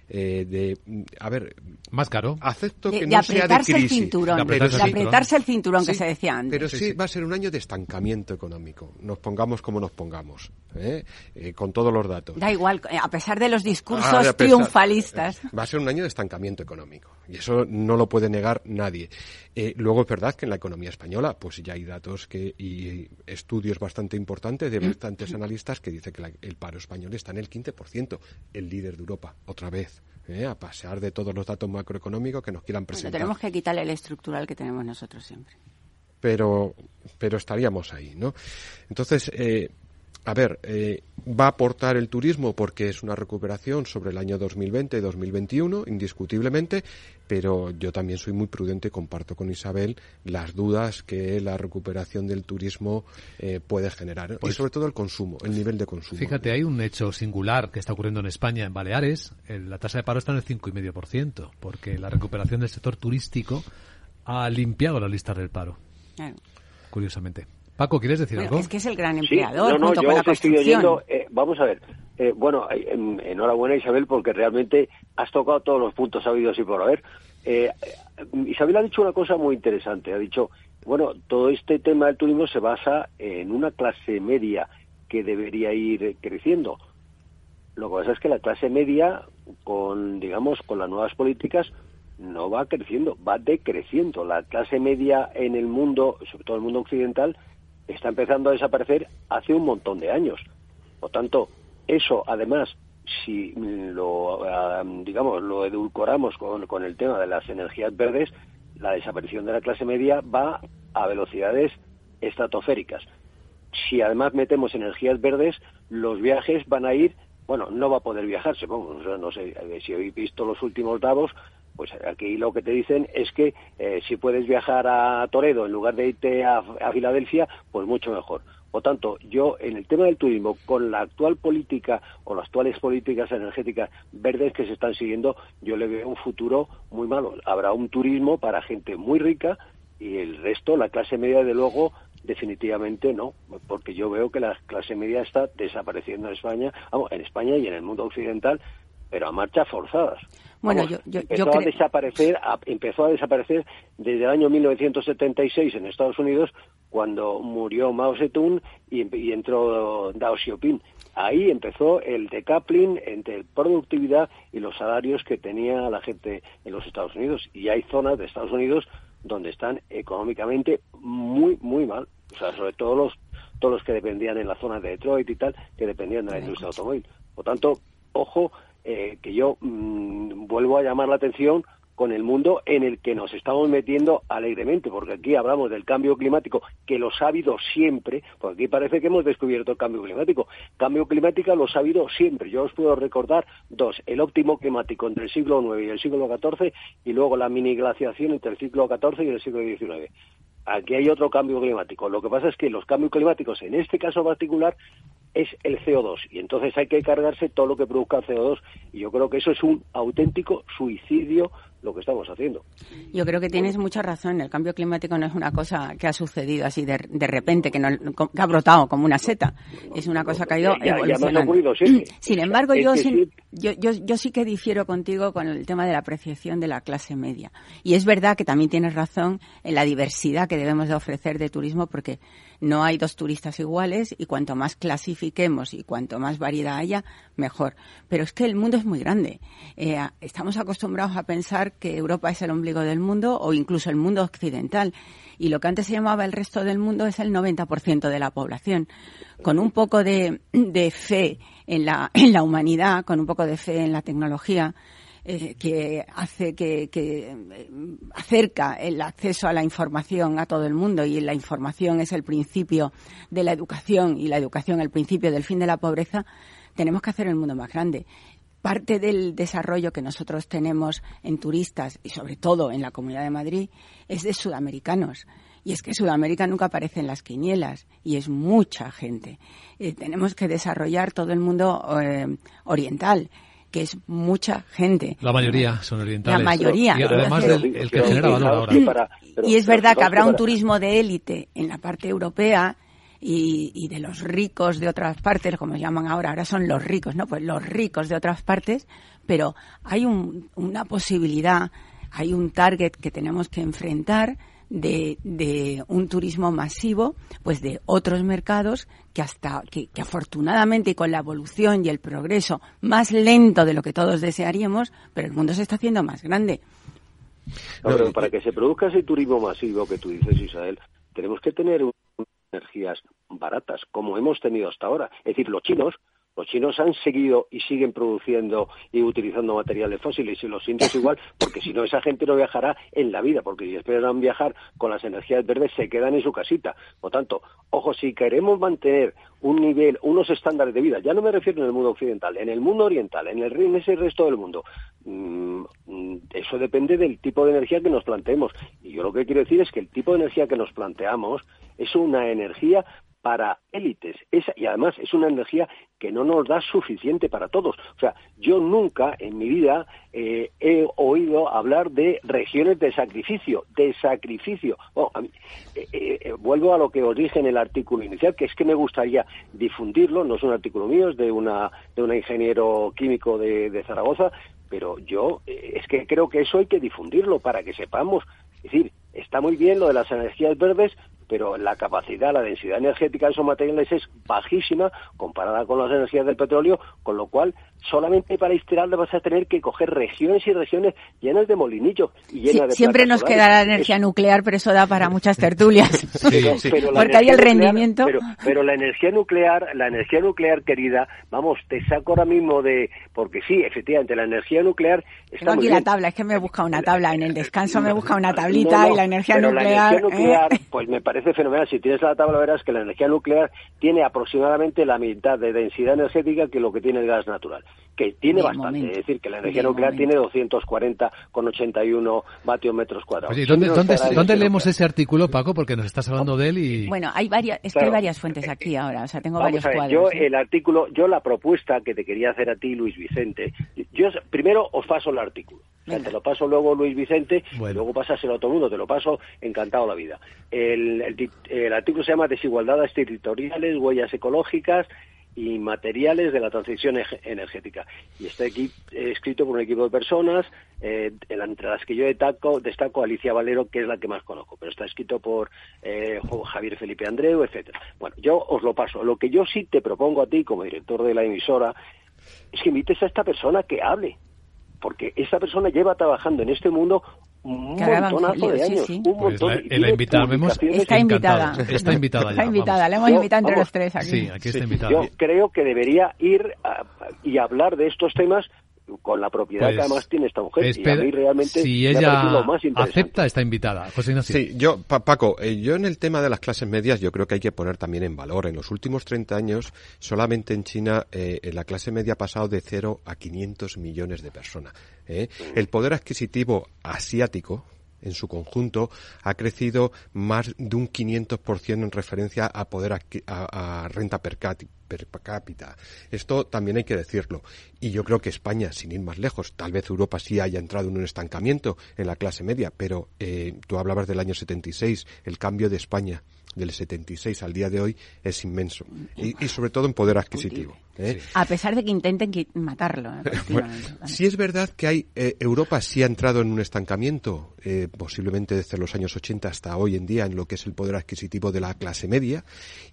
eh, de, a ver... Más caro. Acepto que de, no sea de crisis. El cinturón, de apretarse, el cinturón, que se decía antes. Pero sí, va a ser un año de estancamiento económico, nos pongamos como nos pongamos, ¿eh? Eh, con todos los datos. Da igual, a pesar de los discursos ah, triunfalistas. Va a ser un año de estancamiento económico, y eso no lo puede negar nadie. luego es verdad que en la economía española, pues ya hay datos que, y estudios bastante importantes de bastantes analistas que dicen que el paro español está en el 15%, el líder de Europa, otra vez. ¿eh? a pasear de todos los datos macroeconómicos que nos quieran presentar. tenemos que quitarle el estructural que tenemos nosotros siempre. Pero, pero estaríamos ahí, ¿no? Entonces, eh, a ver, eh, va a aportar el turismo porque es una recuperación sobre el año 2020 y 2021, indiscutiblemente, pero yo también soy muy prudente y comparto con Isabel las dudas que la recuperación del turismo eh, puede generar, y pues sobre todo el consumo, el nivel de consumo. Fíjate, hay un hecho singular que está ocurriendo en España, en Baleares, la tasa de paro está en el 5,5%, porque la recuperación del sector turístico ha limpiado la lista del paro. Curiosamente. Paco, ¿quieres decir algo? Es que es el gran empleador. no, no, yo estoy oyendo. Eh, vamos a ver. Eh, bueno, enhorabuena Isabel porque realmente has tocado todos los puntos habidos y por haber. Eh, Isabel ha dicho una cosa muy interesante. Ha dicho, bueno, todo este tema del turismo se basa en una clase media que debería ir creciendo. Lo que pasa es que la clase media, con digamos, con las nuevas políticas, no va creciendo, va decreciendo. La clase media en el mundo, sobre todo el mundo occidental, está empezando a desaparecer hace un montón de años. Por tanto, eso además, si lo, digamos, lo edulcoramos con, con el tema de las energías verdes, la desaparición de la clase media va a velocidades estratosféricas. Si además metemos energías verdes, los viajes van a ir, bueno, no va a poder viajarse, no sé si habéis visto los últimos datos, pues aquí lo que te dicen es que eh, si puedes viajar a Toledo en lugar de irte a, Filadelfia, pues mucho mejor. Por tanto, yo en el tema del turismo, con la actual política o las actuales políticas energéticas verdes que se están siguiendo, yo le veo un futuro muy malo. Habrá un turismo para gente muy rica y el resto, la clase media, de luego, definitivamente no, porque yo veo que la clase media está desapareciendo en España, vamos, en España y en el mundo occidental, pero a marchas forzadas. Bueno, yo, empezó a desaparecer, empezó a desaparecer desde el año 1976 en Estados Unidos cuando murió Mao Zedong y, entró Dao Xiaoping. Ahí empezó el decoupling entre productividad y los salarios que tenía la gente en los Estados Unidos. Y hay zonas de Estados Unidos donde están económicamente muy, muy mal. O sea, sobre todo los, todos los que dependían en la zona de Detroit y tal, que dependían de la industria automóvil. Por tanto, ojo eh, que yo mm, vuelvo a llamar la atención con el mundo en el que nos estamos metiendo alegremente, porque aquí hablamos del cambio climático, que lo ha habido siempre, porque aquí parece que hemos descubierto el cambio climático. Cambio climático lo ha habido siempre. Yo os puedo recordar dos, el óptimo climático entre el siglo IX y el siglo XIV, y luego la mini glaciación entre el siglo XIV y el siglo XIX. Aquí hay otro cambio climático. Lo que pasa es que los cambios climáticos, en este caso particular, es el CO2 y entonces hay que cargarse todo lo que produzca CO2 y yo creo que eso es un auténtico suicidio lo que estamos haciendo. Yo creo que tienes mucha razón. El cambio climático no es una cosa que ha sucedido así de, de repente, que, no, ha brotado como una seta. Es una cosa que ha ido evolucionando. Sin embargo, yo, sí, yo, yo, yo sí que difiero contigo con el tema de la apreciación de la clase media. Y es verdad que también tienes razón en la diversidad que debemos de ofrecer de turismo, porque no hay dos turistas iguales y cuanto más clasifiquemos y cuanto más variedad haya, mejor. Pero es que el mundo es muy grande. Eh, estamos acostumbrados a pensar que Europa es el ombligo del mundo o incluso el mundo occidental. Y lo que antes se llamaba el resto del mundo es el 90% de la población. Con un poco de, de fe en la, en la humanidad, con un poco de fe en la tecnología, eh, que hace que, eh, acerca el acceso a la información a todo el mundo y la información es el principio de la educación y la educación el principio del fin de la pobreza, tenemos que hacer el mundo más grande. Parte del desarrollo que nosotros tenemos en turistas y sobre todo en la Comunidad de Madrid es de sudamericanos. Y es que Sudamérica nunca aparece en las quinielas y es mucha gente. Eh, tenemos que desarrollar todo el mundo oriental que es mucha gente. La mayoría son orientales. La mayoría. Y además del el que genera valor ahora. y es verdad que habrá un turismo de élite en la parte europea y, y, de los ricos de otras partes, como llaman ahora, ahora son los ricos, ¿no? Pues los ricos de otras partes, pero hay una posibilidad, hay un target que tenemos que enfrentar de, de, un turismo masivo, pues de otros mercados que hasta que, que, afortunadamente con la evolución y el progreso más lento de lo que todos desearíamos, pero el mundo se está haciendo más grande. pero para que se produzca ese turismo masivo que tú dices, Isabel, tenemos que tener energías baratas, como hemos tenido hasta ahora. Es decir, los chinos los chinos han seguido y siguen produciendo y utilizando materiales fósiles y los indios igual, porque si no esa gente no viajará en la vida, porque si esperan viajar con las energías verdes se quedan en su casita. Por tanto, ojo, si queremos mantener un nivel, unos estándares de vida, ya no me refiero en el mundo occidental, en el mundo oriental, en el en ese resto del mundo, mm, eso depende del tipo de energía que nos planteemos. Y yo lo que quiero decir es que el tipo de energía que nos planteamos es una energía para élites. Esa, y además es una energía que no nos da suficiente para todos. O sea, yo nunca en mi vida eh, he oído hablar de regiones de sacrificio, de sacrificio. Eh, eh, vuelvo a lo que os dije en el artículo inicial, que es que me gustaría difundirlo, no es un artículo mío, es de una, de un ingeniero químico de, de Zaragoza, pero yo es que creo que eso hay que difundirlo para que sepamos. Es decir, está muy bien lo de las energías verdes, pero la capacidad, la densidad energética de esos materiales es bajísima comparada con las energías del petróleo, con lo cual solamente para instalarle vas a tener que coger regiones y regiones llenas de molinillos y llenas de Siempre nos queda la energía nuclear, pero eso da para muchas tertulias. Porque hay el rendimiento. Pero, la energía nuclear, la energía nuclear, querida, vamos, te saco ahora mismo de, porque sí, efectivamente, la energía nuclear está Tengo aquí la tabla, es que me he buscado una tabla en el descanso, me he buscado una tablita y la energía nuclear. La energía nuclear, ¿eh? pues me parece parece fenomenal. Si tienes la tabla verás que la energía nuclear tiene aproximadamente la mitad de densidad energética que lo que tiene el gas natural, que tiene bastante. Es decir, que la energía nuclear tiene 240,81 vatios metros cuadrados. ¿dónde, ¿dónde, leemos ese artículo, Paco? Porque nos estás hablando de él y... Bueno, hay varias, es que hay varias fuentes aquí ahora, o sea, tengo varios cuadros. Yo, el artículo, yo la propuesta que te quería hacer a ti, Luis Vicente, yo primero os paso el artículo. Te lo paso luego Luis Vicente, y luego pasáselo a todo el mundo, te lo paso encantado la vida. El, el, artículo se llama Desigualdades territoriales, huellas ecológicas y materiales de la transición energética. Y está aquí eh, escrito por un equipo de personas, eh, entre las que yo destaco, destaco Alicia Valero, que es la que más conozco, pero está escrito por eh, Javier Felipe Andreu, etcétera. Bueno, yo os lo paso. Lo que yo sí te propongo a ti, como director de la emisora, es que invites a esta persona que hable, porque esta persona lleva trabajando en este mundo un montonazo de años. Un pues montón, la, la invitamos, está invitada. Está invitada. está invitada, la hemos invitado entre los tres aquí. Sí, aquí está invitada. Yo creo que debería ir y hablar de estos temas con la propiedad que pues además tiene esta mujer. y a mí realmente si ella acepta, está invitada. José Sí, yo, Paco, eh, yo en el tema de las clases medias, yo creo que hay que poner también en valor. En los últimos 30 años, solamente en China, eh, la clase media ha pasado de 0 a 500 millones de personas. ¿eh? El poder adquisitivo asiático, en su conjunto ha crecido más de un 500% en referencia a poder a, renta per cápita. Esto también hay que decirlo. Y yo creo que España, sin ir más lejos, tal vez Europa sí haya entrado en un estancamiento en la clase media, pero eh, tú hablabas del año 76, el cambio de España del 76 al día de hoy es inmenso. Y, sobre todo en poder adquisitivo. ¿eh? A pesar de que intenten matarlo. ¿eh? sí es verdad que hay eh, Europa sí ha entrado en un estancamiento, posiblemente desde los años 80 hasta hoy en día, en lo que es el poder adquisitivo de la clase media.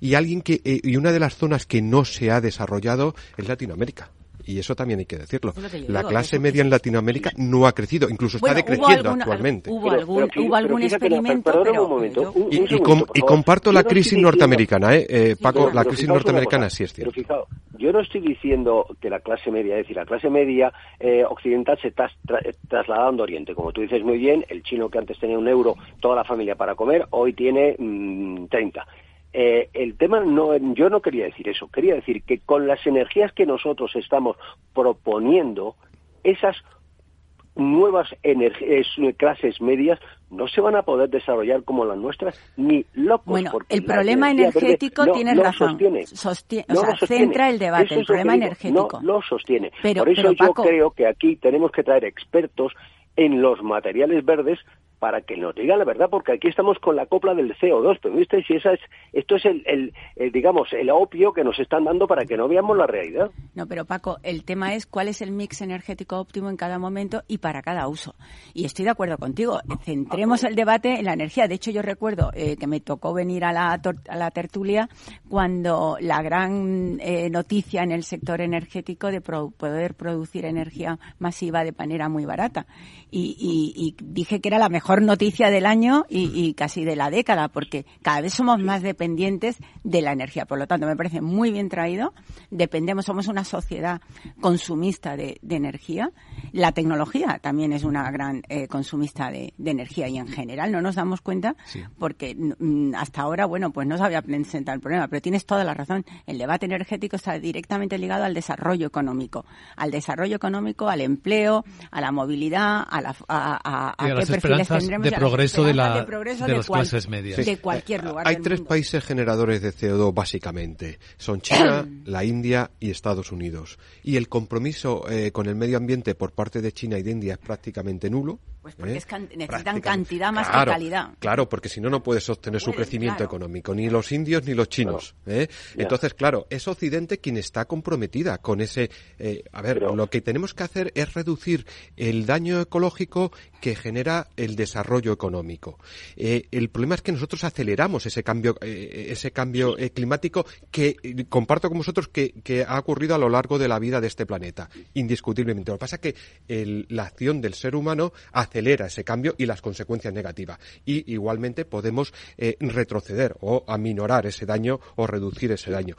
Y, alguien que, y una de las zonas que no se ha desarrollado es Latinoamérica y eso también hay que decirlo. la clase media en Latinoamérica no ha crecido, incluso está decreciendo actualmente. Hubo algún, hubo algún experimento, pero, y, comparto la crisis norteamericana, ¿eh? eh Paco, la crisis norteamericana sí es cierto. Pero yo no estoy diciendo que la clase media, es decir, la clase media eh, occidental se está trasladando a Oriente. Como tú dices muy bien, el chino que antes tenía un euro toda la familia para comer, hoy tiene 30. Eh, el tema no, yo no quería decir eso, quería decir que con las energías que nosotros estamos proponiendo, esas nuevas clases medias no se van a poder desarrollar como las nuestras ni locos. Bueno, el problema energético tiene razón. Sostiene, o sea, centra el debate, el problema energético. No lo sostiene. Por eso yo creo que aquí tenemos que traer expertos en los materiales verdes para que nos digan la verdad, porque aquí estamos con la copla del CO2, pero viste si esa es, esto es el, digamos, el opio que nos están dando para que no veamos la realidad. No, pero Paco, el tema es cuál es el mix energético óptimo en cada momento y para cada uso. Y estoy de acuerdo contigo. Centremos el debate en la energía. De hecho, yo recuerdo eh, que me tocó venir a la, a la tertulia cuando la gran eh, noticia en el sector energético de poder producir energía masiva de manera muy barata. y dije que era la mejor mejor noticia del año y, casi de la década, porque cada vez somos más dependientes de la energía. Por lo tanto, me parece muy bien traído. Dependemos, somos una sociedad consumista de, energía. La tecnología también es una gran eh, consumista de, energía y en general no nos damos cuenta porque mm, hasta ahora, bueno, pues no se había presentado el problema, pero tienes toda la razón. El debate energético está directamente ligado al desarrollo económico, al desarrollo económico, al empleo, a la movilidad, a, la, a, a, qué perfiles de progreso de, la, de, las clases medias. De cualquier lugar. Hay tres países generadores de CO2 básicamente. Son China, la India y Estados Unidos. Y el compromiso eh, con el medio ambiente por parte de China y de India es prácticamente nulo. Pues porque ¿eh? necesitan cantidad más que calidad. Claro, porque si no, no puede sostener su crecimiento económico, ni los indios ni los chinos. ¿eh? Entonces, claro, es Occidente quien está comprometida con ese... a ver, lo que tenemos que hacer es reducir el daño ecológico que genera el desarrollo económico. Eh, el problema es que nosotros aceleramos ese cambio, eh, ese cambio eh, climático que comparto con vosotros que, ha ocurrido a lo largo de la vida de este planeta, indiscutiblemente. Lo que pasa es que la acción del ser humano acelera ese cambio y las consecuencias negativas. Y igualmente podemos retroceder o aminorar ese daño o reducir ese daño.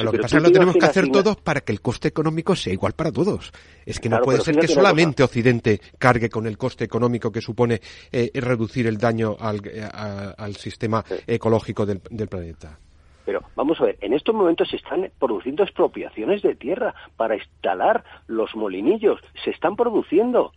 lo que pasa es que lo tenemos que hacer todos para que el coste económico sea igual para todos. Es que no puede ser que solamente Occidente cargue con el coste económico que supone eh, reducir el daño al, eh, al sistema ecológico del, del planeta. Pero vamos a ver, en estos momentos se están produciendo expropiaciones de tierra para instalar los molinillos. Se están produciendo.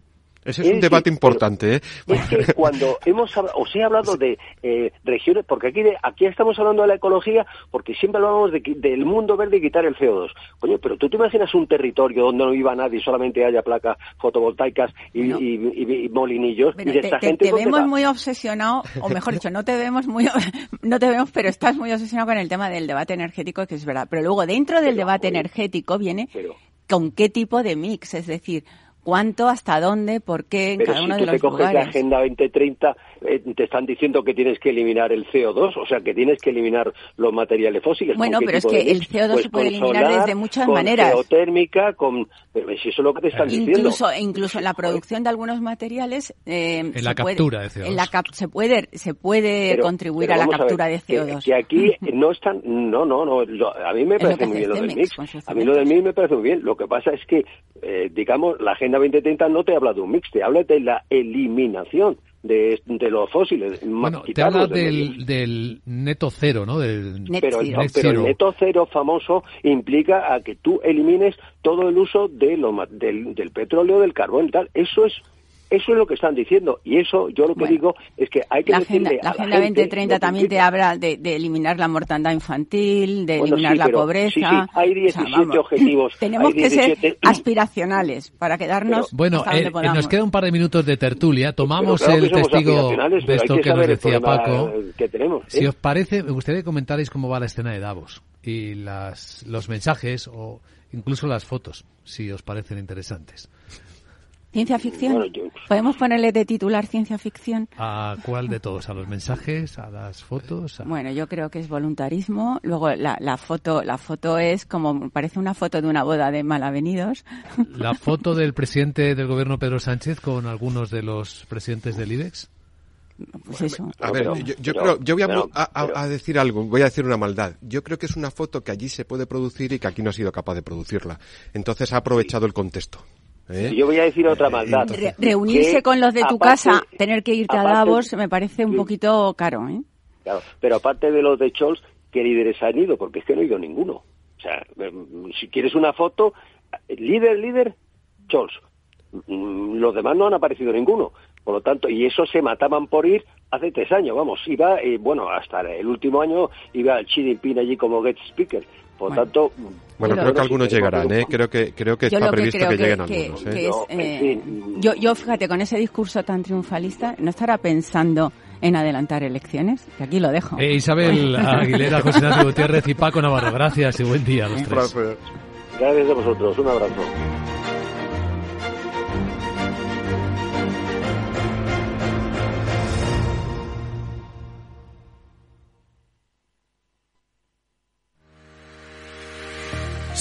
Ese es, un debate importante. ¿eh? Es que cuando hemos os he hablado de eh, regiones, porque aquí aquí estamos hablando de la ecología, porque siempre hablamos de, del mundo verde y quitar el CO2. Coño, pero tú te imaginas un territorio donde no viva nadie, solamente haya placas fotovoltaicas y, molinillos. y de esta te, gente, te vemos muy obsesionado, o mejor dicho, no te vemos muy, no te vemos, pero estás muy obsesionado con el tema del debate energético, que es verdad. Pero luego dentro del debate energético viene con qué tipo de mix, es decir, cuánto, hasta dónde, por qué en cada uno de los te coges la Agenda 2030, eh, te están diciendo que tienes que eliminar el CO2, o sea, que tienes que eliminar los materiales fósiles. Bueno, pero es que el CO2 pues se puede eliminar desde muchas con maneras. geotérmica, con... Pero si eso es lo que te están incluso, diciendo. Incluso en la producción de algunos materiales... Eh, en la captura de CO2. En la se puede, se puede contribuir a la captura de CO2. Que, aquí no están... No, no, no. a mí me parece muy bien lo del mix. A mí lo del mix me parece muy bien. Lo que pasa es que, eh, digamos, la Agenda 2030 no te habla de un mix, te habla de la eliminación de, los fósiles. Bueno, te habla del, del, neto cero, ¿no? Del pero, el neto cero famoso implica a que tú elimines todo el uso de lo, del, del petróleo, del carbón y tal. Eso es eso es lo que están diciendo y eso yo lo que digo es que hay que la decirle agenda, la Agenda 2030 también te habla de, eliminar la mortandad infantil, de eliminar la pobreza. Sí, sí, hay 17 objetivos. Tenemos que ser aspiracionales para quedarnos Bueno, eh, eh, nos queda un par de minutos de tertulia. Tomamos el testigo de esto que nos decía Paco. Que tenemos, ¿eh? Si os parece, me gustaría que comentarais cómo va la escena de Davos y las, los mensajes o incluso las fotos, si os parecen interesantes. ¿Ciencia ficción? ¿Podemos ponerle de titular ciencia ficción? ¿A cuál de todos? ¿A los mensajes? ¿A las fotos? Bueno, yo creo que es voluntarismo. Luego la, la, foto la foto es como, parece una foto de una boda de malavenidos. ¿La foto del presidente del gobierno Pedro Sánchez con algunos de los presidentes del IBEX? Pues eso. A ver, yo, creo, yo voy a, decir algo, voy a decir una maldad. Yo creo que es una foto que allí se puede producir y que aquí no ha sido capaz de producirla. Entonces ha aprovechado el contexto. ¿Eh? Yo voy a decir otra maldad. reunirse con los de tu casa, tener que irte a Davos, me parece un poquito caro. ¿eh? Claro, pero aparte de los de Scholz, ¿qué líderes han ido? Porque es que no he ido ninguno. O sea, em, si quieres una foto, líder, líder, Scholz. Mm, los demás no han aparecido ninguno. Por lo tanto, y eso se mataban por ir hace tres años, vamos. Iba, eh, bueno, hasta el último año iba Xi Jinping allí como guest speaker Por tanto... Bueno, creo que algunos llegarán, ¿eh? Creo que, creo que está previsto que, lleguen algunos. ¿eh? eh yo, yo, fíjate, con ese discurso tan triunfalista, ¿no estará pensando en adelantar elecciones? Que aquí lo dejo. Eh, Isabel Aguilera, José Ignacio Gutiérrez y Paco Navarro, gracias y buen día a los Un tres. Gracias a vosotros, un abrazo.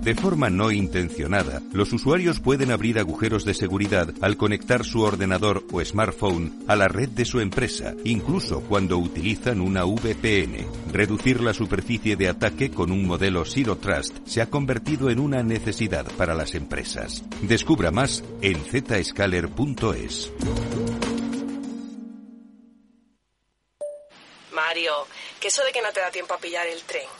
De forma no intencionada, los usuarios pueden abrir agujeros de seguridad al conectar su ordenador o smartphone a la red de su empresa, incluso cuando utilizan una VPN. Reducir la superficie de ataque con un modelo Zero Trust se ha convertido en una necesidad para las empresas. Descubra más en zscaler.es. Mario, que eso de que no te da tiempo a pillar el tren.